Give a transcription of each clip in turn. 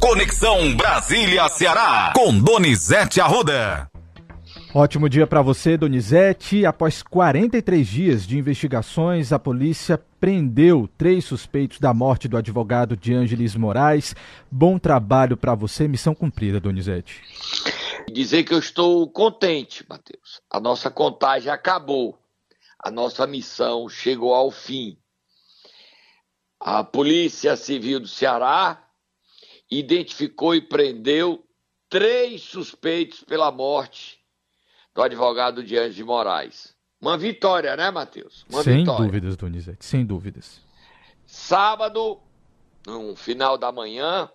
Conexão Brasília-Ceará, com Donizete Arruda. Ótimo dia para você, Donizete. Após 43 dias de investigações, a polícia prendeu três suspeitos da morte do advogado de Ângeles Moraes. Bom trabalho para você, missão cumprida, Donizete. Dizer que eu estou contente, Matheus. A nossa contagem acabou. A nossa missão chegou ao fim. A Polícia Civil do Ceará identificou e prendeu três suspeitos pela morte do advogado Diante de Moraes. Uma vitória, né, Matheus? Uma sem vitória. dúvidas, Donizete, sem dúvidas. Sábado, no final da manhã,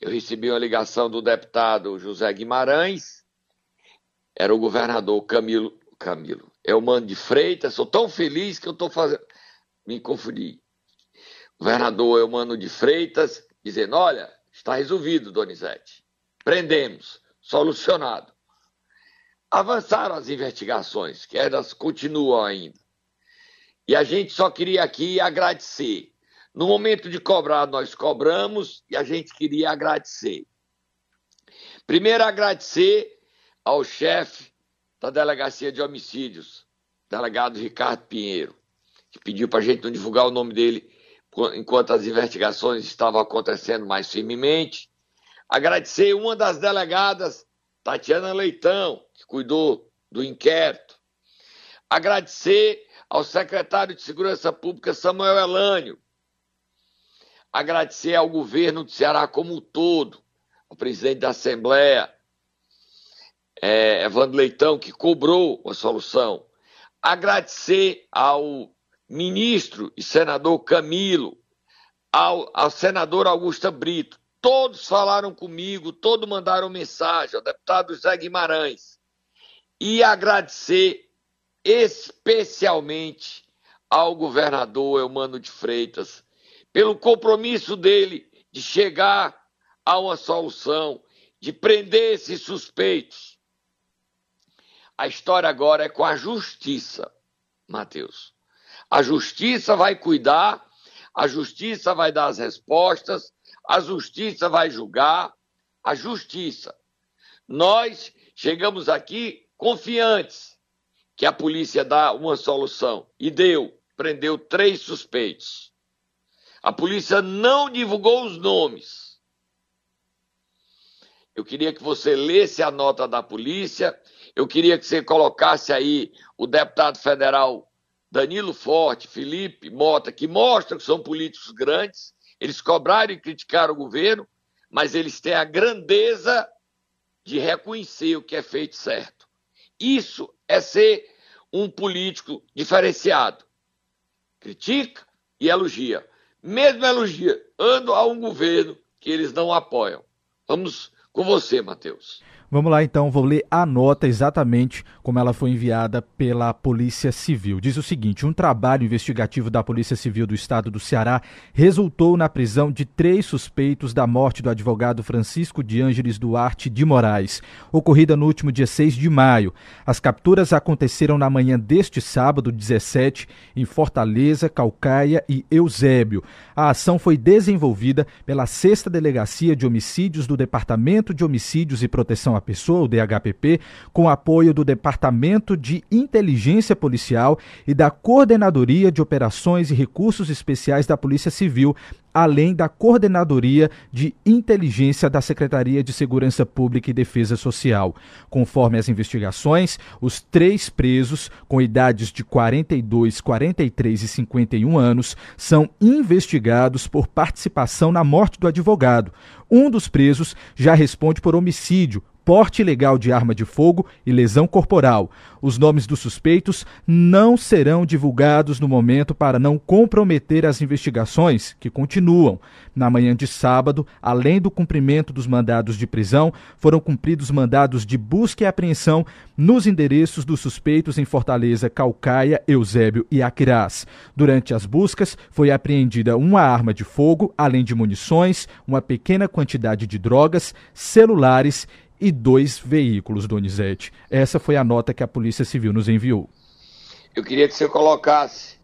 eu recebi uma ligação do deputado José Guimarães, era o governador Camilo, Camilo, é o Mano de Freitas, sou tão feliz que eu estou fazendo, me confundi. Governador Eumano de Freitas, dizendo, olha, está resolvido, Donizete, prendemos, solucionado. Avançaram as investigações, que elas continuam ainda. E a gente só queria aqui agradecer. No momento de cobrar, nós cobramos e a gente queria agradecer. Primeiro, agradecer ao chefe da Delegacia de Homicídios, delegado Ricardo Pinheiro, que pediu para a gente não divulgar o nome dele enquanto as investigações estavam acontecendo mais firmemente. Agradecer uma das delegadas, Tatiana Leitão, que cuidou do inquérito. Agradecer ao secretário de Segurança Pública, Samuel Elânio. Agradecer ao governo do Ceará como um todo, ao presidente da Assembleia, é, Evandro Leitão, que cobrou a solução. Agradecer ao ministro e senador Camilo, ao, ao senador Augusta Brito. Todos falaram comigo, todos mandaram mensagem, ao deputado Zé Guimarães e agradecer especialmente ao governador Eumano de Freitas pelo compromisso dele de chegar a uma solução, de prender esses suspeitos. A história agora é com a justiça, Mateus. A justiça vai cuidar, a justiça vai dar as respostas, a justiça vai julgar, a justiça. Nós chegamos aqui confiantes que a polícia dá uma solução. E deu, prendeu três suspeitos. A polícia não divulgou os nomes. Eu queria que você lesse a nota da polícia. Eu queria que você colocasse aí o deputado federal Danilo Forte, Felipe Mota, que mostram que são políticos grandes. Eles cobraram e criticaram o governo, mas eles têm a grandeza de reconhecer o que é feito certo. Isso é ser um político diferenciado. Critica e elogia. Mesmo elogiando a um governo que eles não apoiam. Vamos com você, Matheus. Vamos lá então, vou ler a nota exatamente como ela foi enviada pela Polícia Civil. Diz o seguinte: um trabalho investigativo da Polícia Civil do Estado do Ceará resultou na prisão de três suspeitos da morte do advogado Francisco de Ângeles Duarte de Moraes, ocorrida no último dia 6 de maio. As capturas aconteceram na manhã deste sábado, 17, em Fortaleza, Calcaia e Eusébio. A ação foi desenvolvida pela Sexta Delegacia de Homicídios do Departamento de Homicídios e Proteção à Pessoa, o DHPP, com apoio do Departamento de Inteligência Policial e da Coordenadoria de Operações e Recursos Especiais da Polícia Civil, além da Coordenadoria de Inteligência da Secretaria de Segurança Pública e Defesa Social. Conforme as investigações, os três presos, com idades de 42, 43 e 51 anos, são investigados por participação na morte do advogado. Um dos presos já responde por homicídio, porte ilegal de arma de fogo e lesão corporal. Os nomes dos suspeitos não serão divulgados no momento para não comprometer as investigações, que continuam. Na manhã de sábado, além do cumprimento dos mandados de prisão, foram cumpridos mandados de busca e apreensão nos endereços dos suspeitos em Fortaleza, Calcaia, Eusébio e Aquirás. Durante as buscas, foi apreendida uma arma de fogo, além de munições, uma pequena quantidade de drogas, celulares e dois veículos, Donizete. Essa foi a nota que a Polícia Civil nos enviou. Eu queria que você colocasse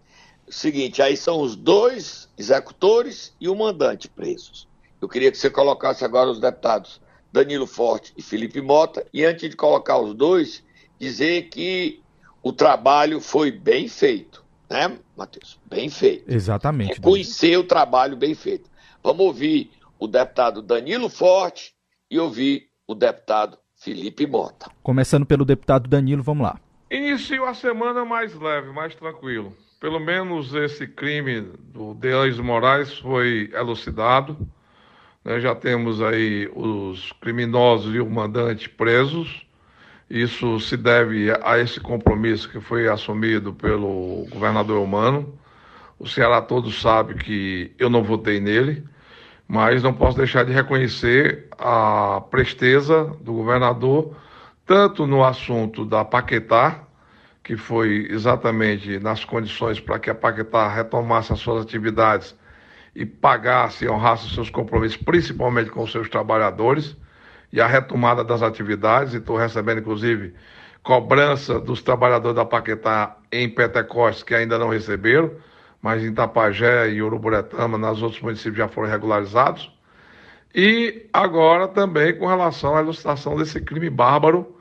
o seguinte: aí são os dois executores e o mandante presos. eu queria que você colocasse agora os deputados Danilo Forte e Felipe Mota, e antes de colocar os dois, dizer que o trabalho foi bem feito, né, Matheus? Bem feito. Exatamente. Reconhecer o trabalho bem feito. Vamos ouvir o deputado Danilo Forte e ouvir o deputado Felipe Mota. Começando pelo deputado Danilo, vamos lá. Inicio a semana mais leve, mais tranquilo. Pelo menos esse crime do Deus Moraes foi elucidado. Né? Já temos aí os criminosos e o mandante presos. Isso se deve a esse compromisso que foi assumido pelo governador Humano. O Ceará todo sabe que eu não votei nele, mas não posso deixar de reconhecer a presteza do governador, tanto no assunto da Paquetá, que foi exatamente nas condições para que a Paquetá retomasse as suas atividades e pagasse e honrasse seus compromissos, principalmente com seus trabalhadores e a retomada das atividades. Estou recebendo, inclusive, cobrança dos trabalhadores da Paquetá em Pentecostes que ainda não receberam, mas em Tapajé e Uruburetama, nos outros municípios já foram regularizados. E agora também com relação à ilustração desse crime bárbaro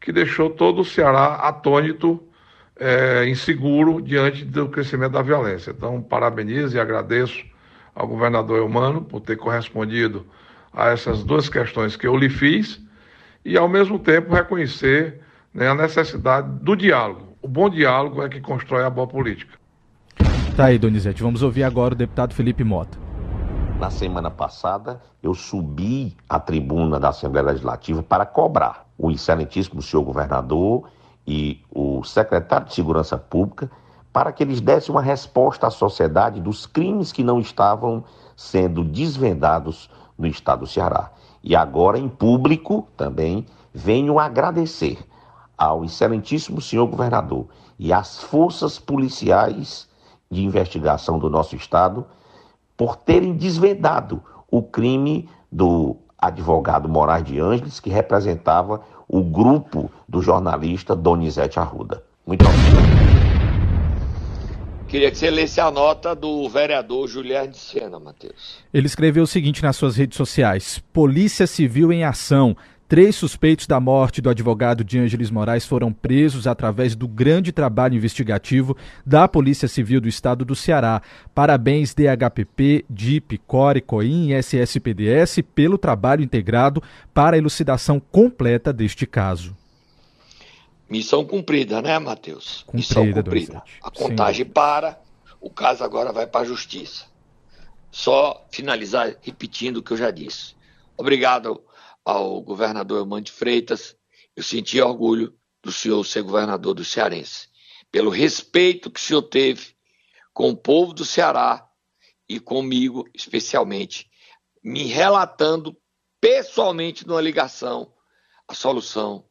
que deixou todo o Ceará atônito, é, inseguro diante do crescimento da violência. Então, parabenizo e agradeço ao governador Eumano por ter correspondido a essas duas questões que eu lhe fiz e, ao mesmo tempo, reconhecer né, a necessidade do diálogo. O bom diálogo é que constrói a boa política. Tá aí, Donizete. Vamos ouvir agora o deputado Felipe Mota. Na semana passada, eu subi à tribuna da Assembleia Legislativa para cobrar o excelentíssimo senhor governador e o secretário de Segurança Pública para que eles dessem uma resposta à sociedade dos crimes que não estavam sendo desvendados no estado do Ceará. E agora, em público, também venho agradecer ao excelentíssimo senhor governador e às forças policiais de investigação do nosso estado por terem desvendado o crime do advogado Moraes de Ângeles, que representava o grupo do jornalista Donizete Arruda. Muito obrigado. Queria que você lesse a nota do vereador Juliano de Sena, Matheus. Ele escreveu o seguinte nas suas redes sociais: Polícia Civil em ação. Três suspeitos da morte do advogado de Ângeles Moraes foram presos através do grande trabalho investigativo da Polícia Civil do Estado do Ceará. Parabéns DHPP, DIP, CORE, COIN e SSPDS pelo trabalho integrado para a elucidação completa deste caso. Missão cumprida, né, Matheus? Cumprida, Missão cumprida. A contagem Sim. para, o caso agora vai para a justiça. Só finalizar repetindo o que eu já disse. Obrigado ao governador Eumante Freitas. Eu senti orgulho do senhor ser governador do Cearense, pelo respeito que o senhor teve com o povo do Ceará e comigo, especialmente, me relatando pessoalmente numa ligação a solução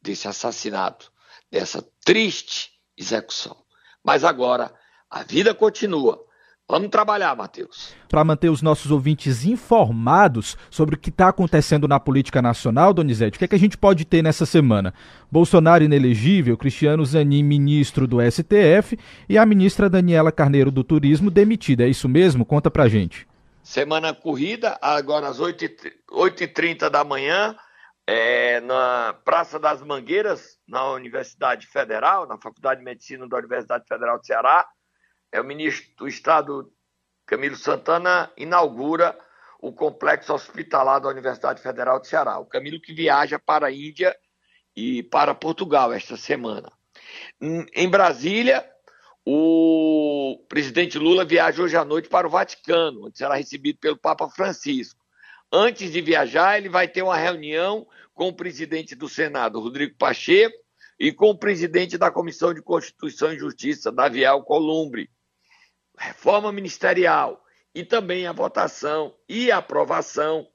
desse assassinato, dessa triste execução. Mas agora a vida continua. Vamos trabalhar, Matheus. Para manter os nossos ouvintes informados sobre o que está acontecendo na política nacional, Donizete, o que, é que a gente pode ter nessa semana? Bolsonaro inelegível, Cristiano Zanin, ministro do STF, e a ministra Daniela Carneiro do Turismo demitida. É isso mesmo? Conta pra gente. Semana corrida, agora às 8h30 da manhã, é, na Praça das Mangueiras, na Universidade Federal, na Faculdade de Medicina da Universidade Federal do Ceará, é o ministro do Estado, Camilo Santana, inaugura o complexo hospitalar da Universidade Federal do Ceará. O Camilo que viaja para a Índia e para Portugal esta semana. Em Brasília, o presidente Lula viaja hoje à noite para o Vaticano, onde será recebido pelo Papa Francisco. Antes de viajar, ele vai ter uma reunião com o presidente do Senado, Rodrigo Pacheco, e com o presidente da Comissão de Constituição e Justiça, Daviel Columbre. Reforma ministerial e também a votação e a aprovação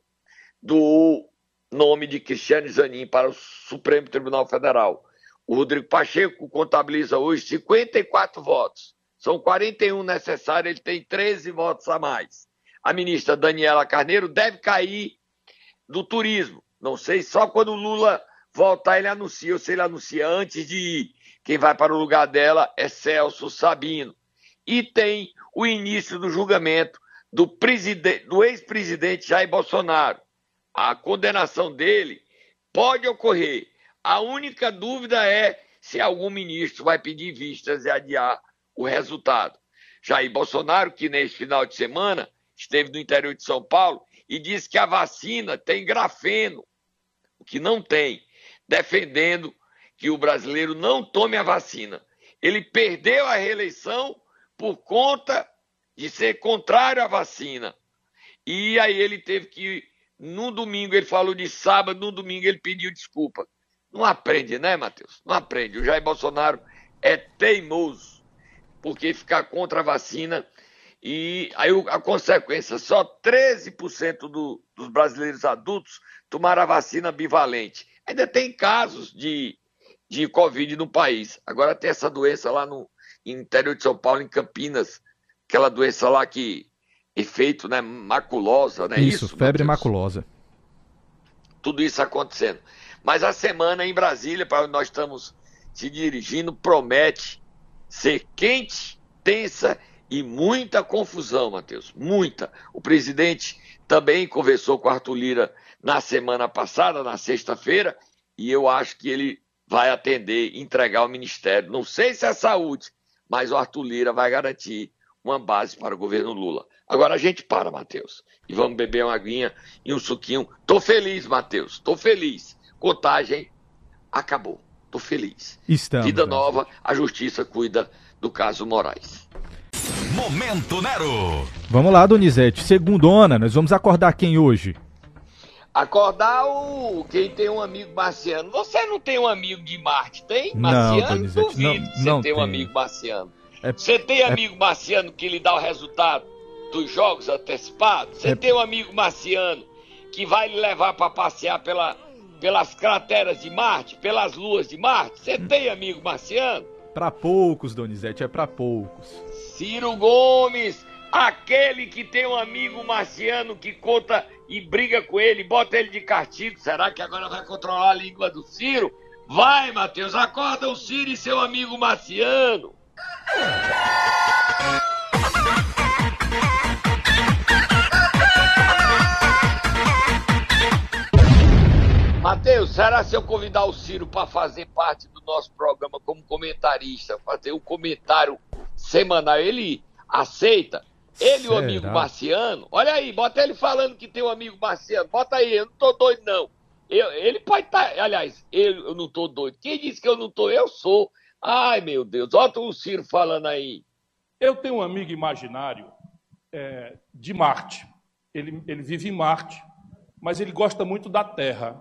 do nome de Cristiane Zanin para o Supremo Tribunal Federal. O Rodrigo Pacheco contabiliza hoje 54 votos. São 41 necessários, ele tem 13 votos a mais a ministra Daniela Carneiro deve cair do turismo. Não sei, só quando o Lula voltar ele anuncia, ou se ele anuncia antes de ir. Quem vai para o lugar dela é Celso Sabino. E tem o início do julgamento do, do ex-presidente Jair Bolsonaro. A condenação dele pode ocorrer. A única dúvida é se algum ministro vai pedir vistas e adiar o resultado. Jair Bolsonaro, que neste final de semana esteve no interior de São Paulo e disse que a vacina tem grafeno, o que não tem, defendendo que o brasileiro não tome a vacina. Ele perdeu a reeleição por conta de ser contrário à vacina. E aí ele teve que, no domingo, ele falou de sábado, no domingo ele pediu desculpa. Não aprende, né, Matheus? Não aprende. O Jair Bolsonaro é teimoso, porque ficar contra a vacina e aí a consequência, só 13% do, dos brasileiros adultos tomaram a vacina bivalente. Ainda tem casos de de Covid no país. Agora tem essa doença lá no interior de São Paulo, em Campinas, aquela doença lá que efeito, né, maculosa, né? Isso, isso febre maculosa. Tudo isso acontecendo. Mas a semana em Brasília, para onde nós estamos se dirigindo, promete ser quente, tensa e muita confusão, Matheus. Muita. O presidente também conversou com Arthur Lira na semana passada, na sexta-feira, e eu acho que ele vai atender, entregar ao Ministério. Não sei se é saúde, mas o Arthur Lira vai garantir uma base para o governo Lula. Agora a gente para, Matheus, e vamos beber uma aguinha e um suquinho. Tô feliz, Matheus, tô feliz. Contagem acabou. Tô feliz. Estamos, Vida nova, a justiça cuida do caso Moraes. Momento Nero. Vamos lá, Donizete. Segundona, nós vamos acordar quem hoje? Acordar o quem tem um amigo marciano. Você não tem um amigo de Marte, tem? Marciano? Não, Duvido não, que você não tem um amigo marciano. É, você tem é, amigo marciano que lhe dá o resultado dos jogos antecipados? Você é, tem um amigo marciano que vai lhe levar para passear pela, pelas crateras de Marte, pelas luas de Marte? Você tem amigo marciano? Para poucos, Donizete, é para poucos. Ciro Gomes, aquele que tem um amigo marciano que conta e briga com ele, bota ele de castigo. Será que agora vai controlar a língua do Ciro? Vai, Matheus, acorda o Ciro e seu amigo Marciano. Matheus, será se eu convidar o Ciro para fazer parte do nosso programa como comentarista, fazer um comentário semanal, ele aceita? Ele, Será? o amigo marciano, olha aí, bota ele falando que tem um amigo marciano, bota aí, eu não tô doido não. Eu, ele pode estar, tá, aliás, eu, eu não tô doido. Quem disse que eu não tô? Eu sou. Ai, meu Deus, olha o Ciro falando aí. Eu tenho um amigo imaginário é, de Marte. Ele, ele vive em Marte, mas ele gosta muito da Terra.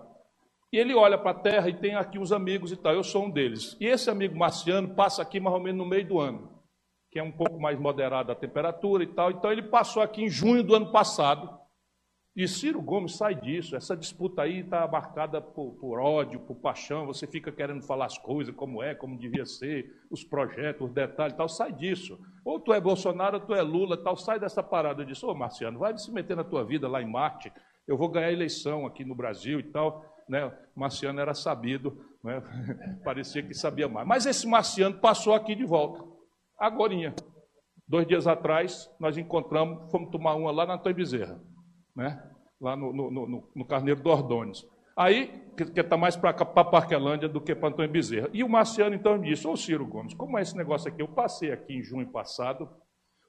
E ele olha para a Terra e tem aqui uns amigos e tal. Eu sou um deles. E esse amigo marciano passa aqui mais ou menos no meio do ano que é um pouco mais moderada a temperatura e tal. Então ele passou aqui em junho do ano passado. E Ciro Gomes sai disso. Essa disputa aí está marcada por, por, ódio, por paixão. Você fica querendo falar as coisas como é, como devia ser, os projetos, os detalhes e tal. Sai disso. Ou tu é Bolsonaro, ou tu é Lula tal. Sai dessa parada disso. Ô, Marciano, vai se meter na tua vida lá em Marte. Eu vou ganhar eleição aqui no Brasil e tal. Né? Marciano era sabido, né? parecia que sabia mais. Mas esse Marciano passou aqui de volta. Agorinha. Dois dias atrás, nós encontramos, fomos tomar uma lá na Antônio Bezerra, né? lá no, no, no, no Carneiro do Ordônios. Aí, que está mais para Parquelândia do que para Antônio Bezerra. E o Marciano, então, me disse, ô Ciro Gomes, como é esse negócio aqui? Eu passei aqui em junho passado,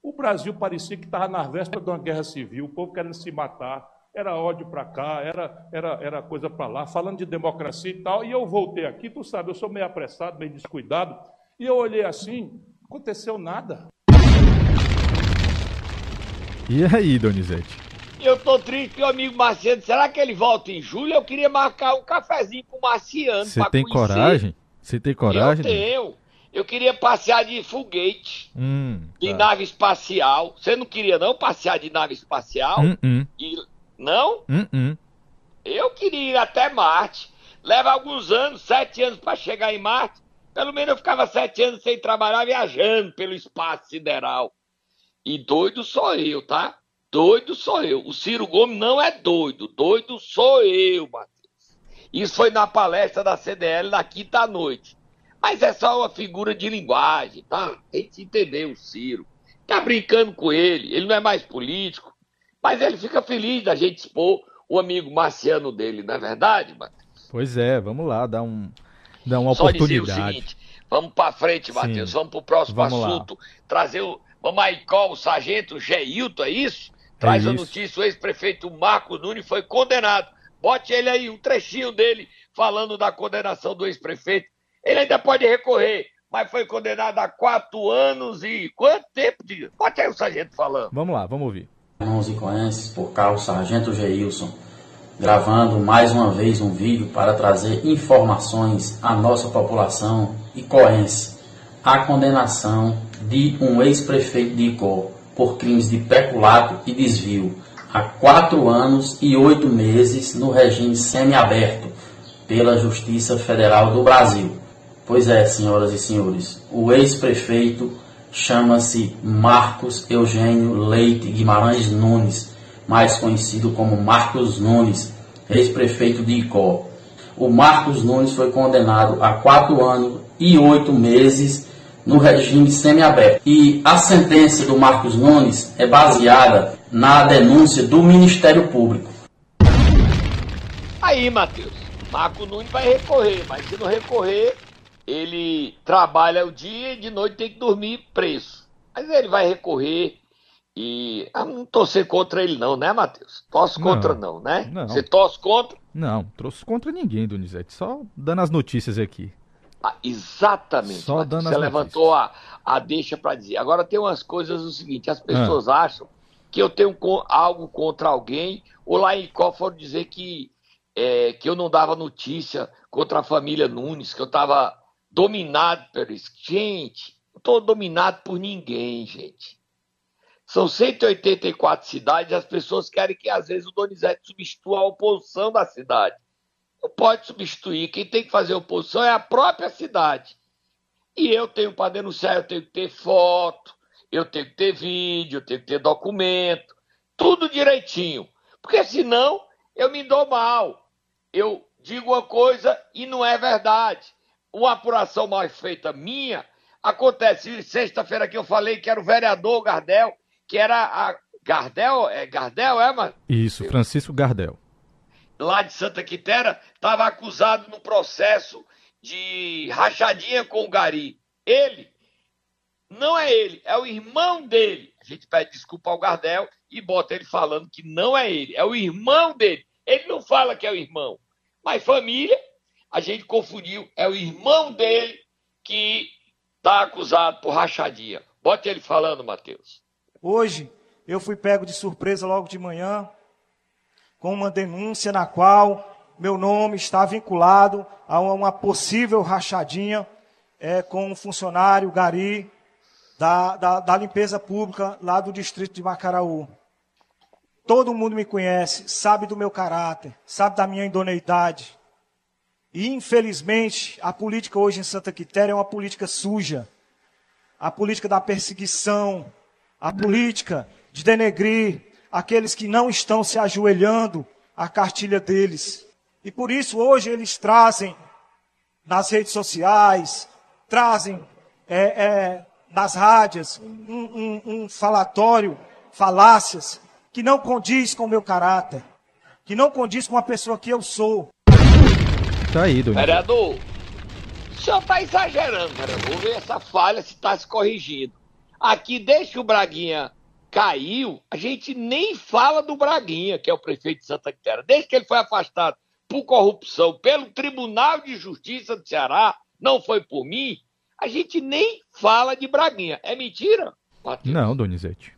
o Brasil parecia que estava na véspera de uma guerra civil, o povo querendo se matar, era ódio para cá, era, era, era coisa para lá, falando de democracia e tal. E eu voltei aqui, tu sabe, eu sou meio apressado, meio descuidado, e eu olhei assim, Aconteceu nada. E aí, Donizete? Eu tô triste que o amigo Marciano, será que ele volta em julho? Eu queria marcar um cafezinho com o Marciano. Você tem conhecer. coragem? Você tem coragem? Eu tenho. Eu queria passear de foguete, hum, de tá. nave espacial. Você não queria não passear de nave espacial? Hum, hum. E... Não? Hum, hum. Eu queria ir até Marte. Leva alguns anos, sete anos para chegar em Marte. Pelo menos eu ficava sete anos sem trabalhar, viajando pelo espaço sideral. E doido sou eu, tá? Doido sou eu. O Ciro Gomes não é doido. Doido sou eu, Matheus. Isso foi na palestra da CDL na quinta noite. Mas é só uma figura de linguagem, tá? A gente entendeu o Ciro. Tá brincando com ele. Ele não é mais político. Mas ele fica feliz da gente expor o amigo marciano dele, não é verdade, Matheus? Pois é, vamos lá, dar, um, dar uma Só oportunidade. dizer o seguinte, vamos para frente, Matheus, Sim. vamos para o próximo Vamos lá. assunto. Trazer o. Vamos aí, qual o sargento Geilton, é isso? Traz a isso. notícia: o ex-prefeito Marcos Nunes foi condenado. Bote ele aí, um trechinho dele falando da condenação do ex-prefeito. Ele ainda pode recorrer, mas foi condenado a quatro anos e quanto tempo de. Bote aí o sargento falando. Vamos lá, vamos ouvir. Irmãos e coenses, por cá o Sargento Geilson, gravando mais uma vez um vídeo para trazer informações à nossa população e coense. A condenação de um ex-prefeito de Icó por crimes de peculato e desvio a quatro anos e oito meses no regime semiaberto pela Justiça Federal do Brasil. Pois é, senhoras e senhores, o ex-prefeito chama-se Marcos Eugênio Leite Guimarães Nunes, mais conhecido como Marcos Nunes, ex-prefeito de Icó. O Marcos Nunes foi condenado a quatro anos e oito meses no regime semiaberto. E a sentença do Marcos Nunes é baseada na denúncia do Ministério Público. Aí, Matheus, Marco Nunes vai recorrer, mas se não recorrer, ele trabalha o dia e de noite tem que dormir preso. Mas ele vai recorrer e. Ah, não torcer contra ele, não, né, Matheus? Torce Não, contra, não, né? não. Você torce contra? Não, trouxe contra ninguém, Donizete. Só dando as notícias aqui. Ah, exatamente. Só Matheus. dando Você as levantou a, a deixa para dizer. Agora tem umas coisas o seguinte: as pessoas Ah. acham que eu tenho algo contra alguém, ou lá em foram dizer que, é, que eu não dava notícia contra a família Nunes, que eu estava dominado por isso. Gente, não estou dominado por ninguém, gente. São 184 cidades, as pessoas querem que às vezes o Donizete substitua a oposição da cidade. Não pode substituir. Quem tem que fazer oposição é a própria cidade. E eu tenho para denunciar, eu tenho que ter foto, eu tenho que ter vídeo, eu tenho que ter documento, tudo direitinho. Porque senão eu me dou mal. Eu digo uma coisa e não é verdade. Uma apuração mal feita minha acontece. Sexta-feira que eu falei que era o vereador Gardel, que era a. Gardel? É Gardel, é, mano? Isso, Francisco Gardel. lá de Santa Quitéria, estava acusado no processo de rachadinha com o Gari. Ele, não é ele, é o irmão dele. A gente pede desculpa ao Gardel e bota ele falando que não é ele, é o irmão dele. Ele não fala que é o irmão, mas família, a gente confundiu, é o irmão dele que está acusado por rachadinha. Bota ele falando, Matheus. Hoje eu fui pego de surpresa logo de manhã com uma denúncia na qual meu nome está vinculado a uma possível rachadinha é, com um funcionário Gari da, da, da limpeza pública lá do distrito de Macaraú. Todo mundo me conhece, sabe do meu caráter, sabe da minha idoneidade. E infelizmente a política hoje em Santa Quitéria é uma política suja. A política da perseguição, a política de denegrir aqueles que não estão se ajoelhando à cartilha deles. E por isso hoje eles trazem nas redes sociais, trazem é, é, nas rádios um, um, um falatório, falácias, que não condiz com o meu caráter, que não condiz com a pessoa que eu sou. Tá aí. Vereador, o senhor está exagerando, vereador. Vou ver essa falha se está se corrigindo. Aqui, desde que o Braguinha caiu, a gente nem fala do Braguinha, que é o prefeito de Santa Quitéria. Desde que ele foi afastado por corrupção pelo Tribunal de Justiça do Ceará, não foi por mim, a gente nem fala de Braguinha. É mentira, Matheus? Não, Donizete.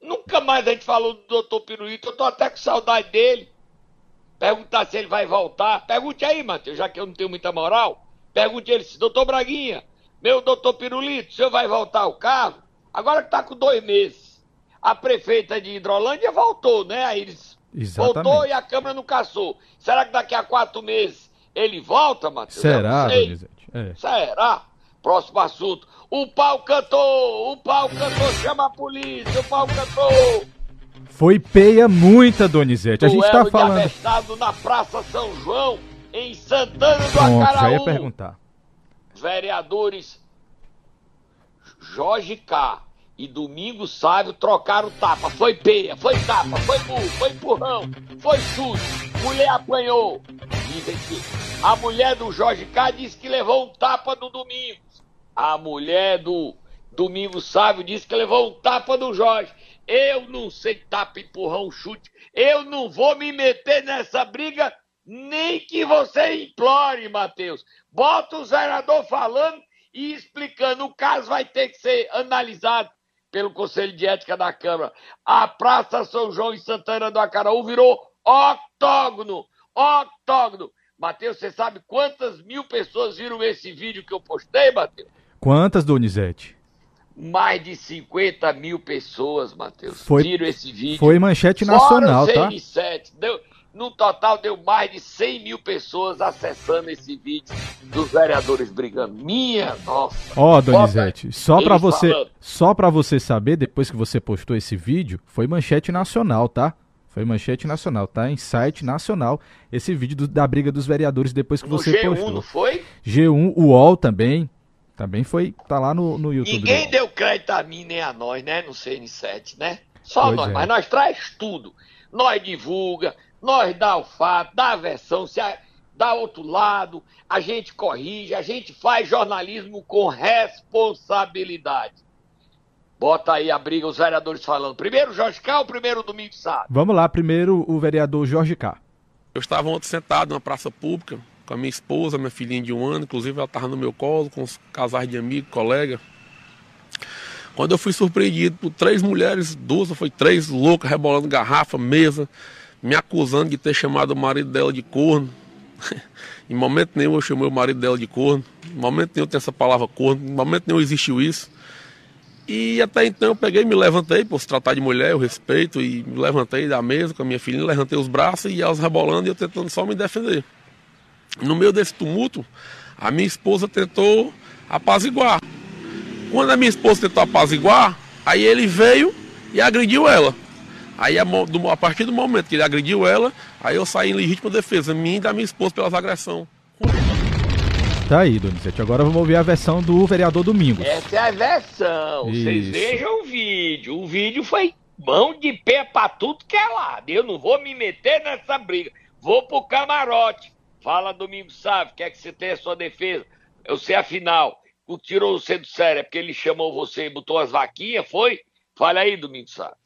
Nunca mais a gente falou do doutor Pirulito, eu tô até com saudade dele. Perguntar se ele vai voltar. Pergunte aí, Matheus, já que eu não tenho muita moral. Pergunte ele, doutor Braguinha, meu doutor Pirulito, o senhor vai voltar ao carro? Agora que tá com dois meses. A prefeita de Hidrolândia voltou, né? Aí eles voltou Exatamente. e a Câmara não caçou. Será que daqui a quatro meses ele volta, Matheus? Eu Será. Donizete? É. Será? Próximo assunto. O pau cantou! O pau cantou! Chama a polícia! O pau cantou! Foi peia muita, Donizete. A gente tá Duelo de falando. avestado na Praça São João, em Santana do Pronto, já Acaraú. ia perguntar. Vereadores Jorge K. e Domingo Sávio trocaram tapa. Foi peia, foi tapa, foi burro, foi empurrão, foi chute. Mulher apanhou. Dizem que a mulher do Jorge K disse que levou um tapa do Domingos. A mulher do Domingo Sávio disse que levou um tapa do Jorge. Eu não sei tapa, empurrão, chute. Eu não vou me meter nessa briga, nem que você implore, Matheus. Bota o zerador falando e explicando. O caso vai ter que ser analisado pelo Conselho de Ética da Câmara. A Praça São João em Santana do Acaraú virou octógono. Octógono. Matheus, você sabe quantas mil pessoas viram esse vídeo que eu postei, Matheus? Quantas, Donizete? Mais de 50 mil pessoas, Matheus, foi, viram esse vídeo. Foi manchete nacional, Fora tá? Deu, no total, deu mais de 100 mil pessoas acessando esse vídeo dos vereadores brigando. Minha nossa. Ó, oh, Donizete, só para você, falando. só para você saber, depois que você postou esse vídeo, foi manchete nacional, tá? Foi manchete nacional, tá? Em site nacional. Esse vídeo do, da briga dos vereadores depois que no você G1, postou. Não foi? G1, o UOL também. Também foi. Tá lá no, no YouTube. Ninguém deu crédito a mim nem a nós, né? No CN7, né? Só pois nós. É. Mas nós traz tudo. Nós divulga, nós dá o fato, dá a versão, se a, dá outro lado, a gente corrige, a gente faz jornalismo com responsabilidade. Bota aí a briga, os vereadores falando. Primeiro Jorge K ou primeiro Domingo Sá? Vamos lá, primeiro o vereador Jorge K. Eu estava ontem sentado na praça pública com a minha esposa, minha filhinha de um ano, inclusive ela estava no meu colo, com os casais de amigo, colega. Quando eu fui surpreendido por três mulheres, duas, foi três loucas, rebolando garrafa, mesa, me acusando de ter chamado o marido dela de corno. em momento nenhum eu chamei o marido dela de corno. Em momento nenhum tem essa palavra corno. Em momento nenhum existiu isso. E até então eu peguei, me levantei, por se tratar de mulher, eu respeito, e me levantei da mesa com a minha filhinha, levantei os braços e elas rebolando e eu tentando só me defender. No meio desse tumulto, a minha esposa tentou apaziguar. Quando a minha esposa tentou apaziguar, aí ele veio e agrediu ela. Aí a, do, a, partir do momento que ele agrediu ela, aí eu saí em legítima defesa, minha e da minha esposa pelas agressões. Tá aí, Donizete. Agora vamos ouvir a versão do vereador Domingos. Essa é a versão. Vocês vejam o vídeo. O vídeo foi mão de pé pra tudo que é lado. Eu não vou me meter nessa briga. Vou pro camarote. Fala, Domingos Sávio, quer que você tenha sua defesa? Eu sei afinal. O tirou você do sério, é porque ele chamou você e botou as vaquinhas, foi? Fala aí, Domingos Sávio.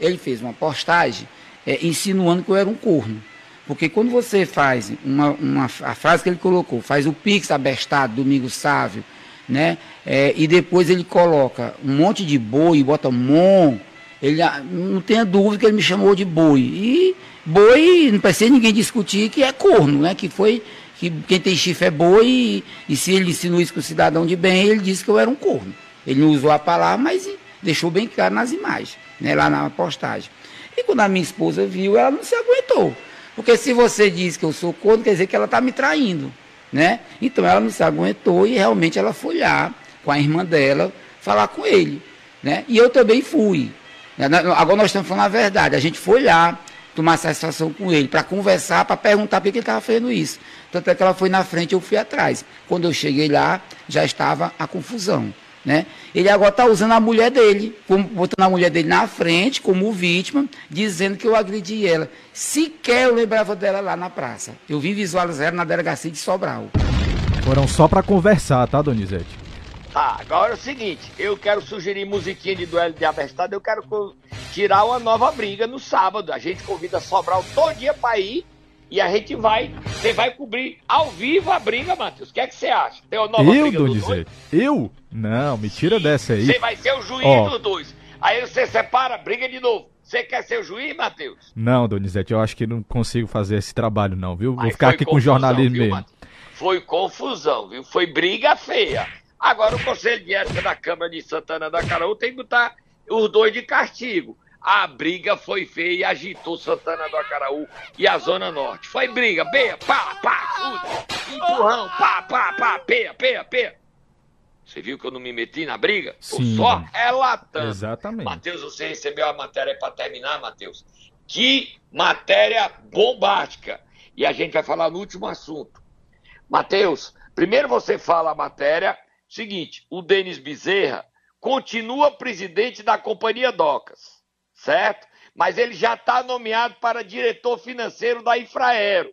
Ele fez uma postagem é, insinuando que eu era um corno. Porque quando você faz uma, uma, a frase que ele colocou, faz o Pix abestado, Domingo Sávio, né? É, e depois ele coloca um monte de boi, bota mon, ele ah, não tenha dúvida que ele me chamou de boi. E boi, não precisa ninguém discutir que é corno, né? Que foi que quem tem chifre é boi e, e se ele insinuou isso com o cidadão de bem, ele disse que eu era um corno. Ele não usou a palavra, mas deixou bem claro nas imagens né, lá na postagem. E quando a minha esposa viu, ela não se aguentou. Porque se você diz que eu sou corno, quer dizer que ela está me traindo. Né? Então ela não se aguentou e realmente ela foi lá com a irmã dela falar com ele. Né? E eu também fui. Agora nós estamos falando a verdade. A gente foi lá tomar satisfação com ele, para conversar, para perguntar por que ele estava fazendo isso. Tanto é que ela foi na frente eu fui atrás. Quando eu cheguei lá, já estava a confusão. Né? Ele agora está usando a mulher dele, botando a mulher dele na frente como vítima, dizendo que eu agredi ela. Sequer eu lembrava dela lá na praça. Eu vim visualizar ela na delegacia de Sobral. Foram só para conversar, tá, Donizete? Tá, agora é o seguinte, eu quero sugerir musiquinha de duelo de abestado, eu quero tirar uma nova briga no sábado. A gente convida Sobral todo dia para ir e a gente vai, você vai cobrir ao vivo a briga, Matheus. O que é que você acha? Tem uma nova eu, briga Donizete? Eu? Não, me tira Sim, dessa aí. Você vai ser o juiz dos dois. Aí você separa, briga de novo. Você quer ser o juiz, Matheus? Não, Donizete, eu acho que não consigo fazer esse trabalho, não, viu? Vou ficar aqui com jornalismo viu, mesmo. Foi confusão, viu? Foi briga feia. Agora o Conselho de Ética da Câmara de Santana da Caraú tem que botar os dois de castigo. A briga foi feia e agitou Santana do Acaraú e a Zona Norte. Foi briga, peia, pá, pá, chute, empurrão, pá, pá, pá, peia, peia, peia. Você viu que eu não me meti na briga? Sim. Tô só relatando. Exatamente. Matheus, você recebeu a matéria para terminar, Matheus? Que matéria bombástica. E a gente vai falar no último assunto. Matheus, primeiro você fala a matéria. Seguinte, o Denis Bezerra continua presidente da Companhia Docas, certo? Mas ele já está nomeado para diretor financeiro da Infraero.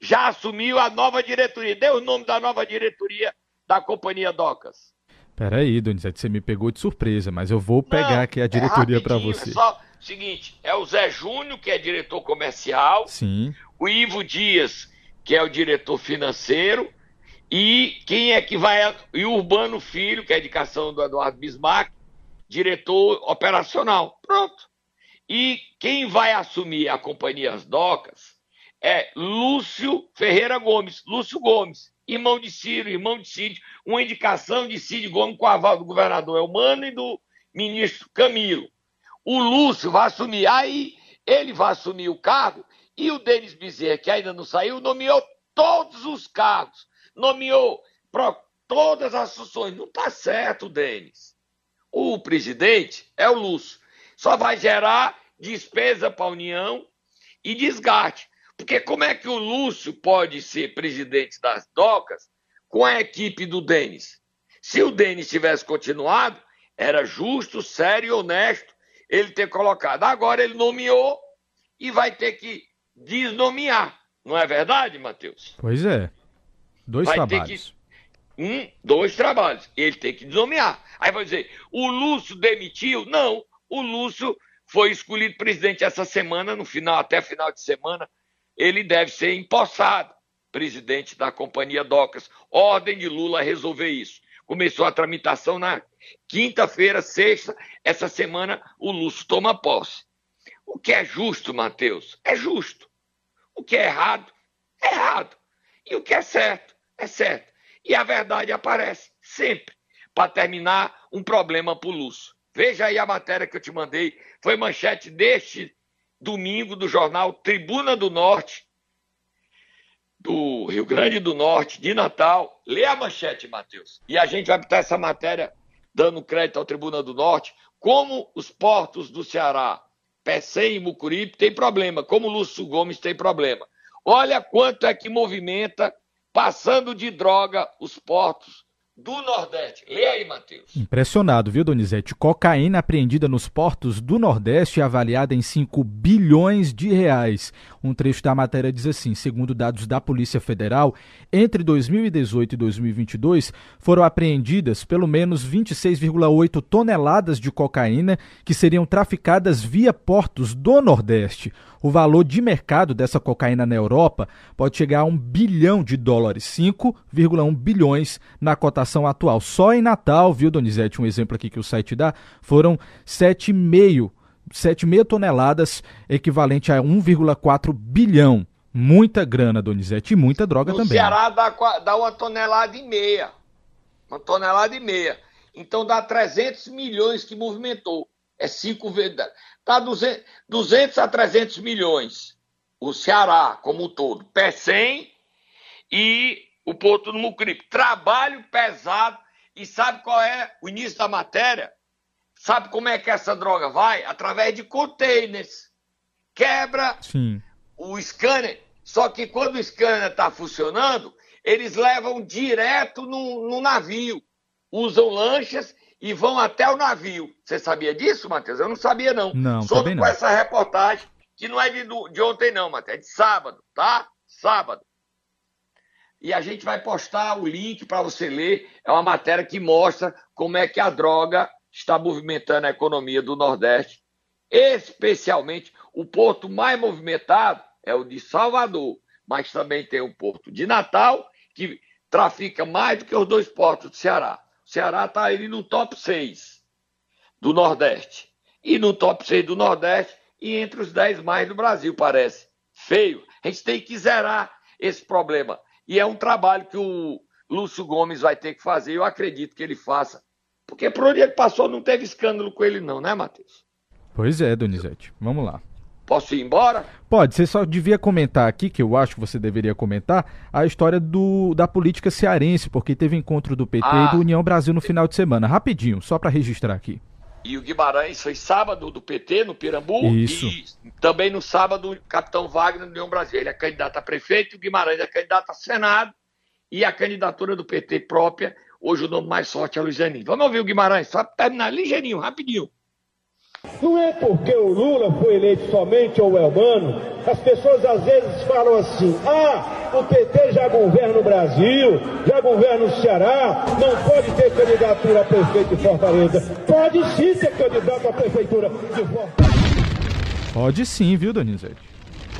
Já assumiu a nova diretoria. Deu o nome da nova diretoria da Companhia Docas. Peraí, Donizete, você me pegou de surpresa, mas eu vou pegar Não, aqui a é diretoria é para você. Só seguinte, é o Zé Júnior, que é diretor comercial. Sim. O Ivo Dias, que é o diretor financeiro. E quem é que vai. E o Urbano Filho, que é a indicação do Eduardo Bismarck, diretor operacional. Pronto. E quem vai assumir a companhia As Docas é Lúcio Ferreira Gomes. Lúcio Gomes, irmão de Ciro, irmão de Cid, uma indicação de Cid Gomes com aval do governador Elmano e do ministro Camilo. O Lúcio vai assumir, aí ele vai assumir o cargo e o Denis Bezerra, que ainda não saiu, nomeou todos os cargos nomeou para todas as funções. Não está certo, Denis. O presidente é o Lúcio. Só vai gerar despesa para a União e desgaste. Porque como é que o Lúcio pode ser presidente das docas com a equipe do Denis? Se o Denis tivesse continuado, era justo, sério e honesto ele ter colocado. Agora ele nomeou e vai ter que desnomear. Não é verdade, Matheus? Pois é. Dois vai trabalhos. Que, um, dois trabalhos. Ele tem que nomear. Aí vai dizer, o Lúcio demitiu? Não, o Lúcio foi escolhido presidente essa semana, no final, até final de semana, ele deve ser empossado presidente da Companhia Docas. Ordem de Lula resolver isso. Começou a tramitação na quinta-feira, sexta, essa semana o Lúcio toma posse. O que é justo, Matheus? É justo. O que é errado? É errado. E o que é certo? É certo. E a verdade aparece sempre. Para terminar, um problema para o Lúcio. Veja aí a matéria que eu te mandei. Foi manchete deste domingo do jornal Tribuna do Norte, do Rio Grande do Norte, de Natal. Lê a manchete, Matheus. E a gente vai botar essa matéria dando crédito ao Tribuna do Norte. Como os portos do Ceará, Pecém e Mucuripe, tem problema. Como o Lúcio Gomes tem problema. Olha quanto é que movimenta passando de droga os portos do Nordeste. Lê aí, Matheus. Impressionado, viu, Donizete? Cocaína apreendida nos portos do Nordeste avaliada em 5 bilhões de reais. Um trecho da matéria diz assim: segundo dados da Polícia Federal, entre 2018 e 2022 foram apreendidas pelo menos 26,8 toneladas de cocaína que seriam traficadas via portos do Nordeste. O valor de mercado dessa cocaína na Europa pode chegar a um bilhão de dólares, 5,1 bilhões na cotação atual. Só em Natal, viu, Donizete, um exemplo aqui que o site dá, foram 7,5 7,5 toneladas, equivalente a 1,4 bilhão. Muita grana, Donizete, e muita droga no também. O Ceará dá, dá uma tonelada e meia. Uma tonelada e meia. Então dá 300 milhões que movimentou. É cinco vezes. Está 200, 200 a 300 milhões. O Ceará, como um todo. Pé 100 e o Porto do Mucripe. Trabalho pesado. E sabe qual é o início da matéria? Sabe como é que essa droga vai? Através de containers. Quebra Sim. o scanner. Só que quando o scanner está funcionando, eles levam direto no, no navio. Usam lanchas e vão até o navio. Você sabia disso, Matheus? Eu não sabia, não. Não, Soube não. com essa reportagem, que não é de, de ontem, não, Matheus. É de sábado, tá? Sábado. E a gente vai postar o link para você ler. É uma matéria que mostra como é que a droga está movimentando a economia do Nordeste. Especialmente o porto mais movimentado é o de Salvador, mas também tem o porto de Natal, que trafica mais do que os dois portos do Ceará. Ceará está ali no top 6 do Nordeste. E no top 6 do Nordeste e entre os 10 mais do Brasil, parece. Feio. A gente tem que zerar esse problema. E é um trabalho que o Lúcio Gomes vai ter que fazer. Eu acredito que ele faça. Porque por onde ele passou não teve escândalo com ele, não, né, Matheus? Pois é, Donizete. Vamos lá. Posso ir embora? Pode, você só devia comentar aqui, que eu acho que você deveria comentar, a história do, da política cearense, porque teve encontro do PT ah, e do União Brasil no final de semana. Rapidinho, só para registrar aqui. E o Guimarães foi sábado do PT no Pirambu. Isso. E também no sábado o capitão Wagner do União Brasil. Ele é candidato a prefeito, o Guimarães é candidato a Senado. E a candidatura do PT própria, Hoje o nome mais forte é Luiz Zanin. Vamos ouvir o Guimarães, só para terminar ligeirinho, rapidinho. Não é porque o Lula foi eleito somente ou é humano. As pessoas às vezes falam assim: ah, o PT já governa o Brasil, já governa o Ceará, não pode ter candidatura a prefeito de Fortaleza. Pode sim ter candidato a prefeitura de Fortaleza. Pode sim, viu, Donizete?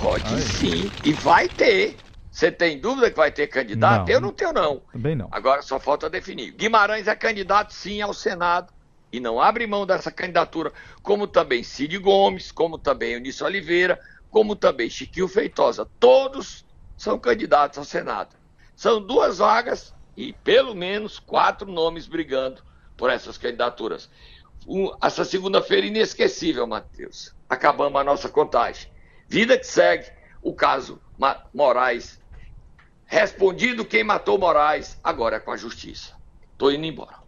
Pode Ai. sim, e vai ter. Você tem dúvida que vai ter candidato? Não, eu não tenho, não. Também não. Agora só falta definir. Guimarães é candidato, sim, ao Senado e não abre mão dessa candidatura, como também Cid Gomes, como também Eunício Oliveira, como também Chiquinho Feitosa. Todos são candidatos ao Senado. São duas vagas e pelo menos quatro nomes brigando por essas candidaturas. Um, essa segunda-feira inesquecível, Matheus. Acabamos a nossa contagem. Vida que segue, o caso Moraes. Respondido quem matou Moraes, agora é com a justiça. Estou indo embora.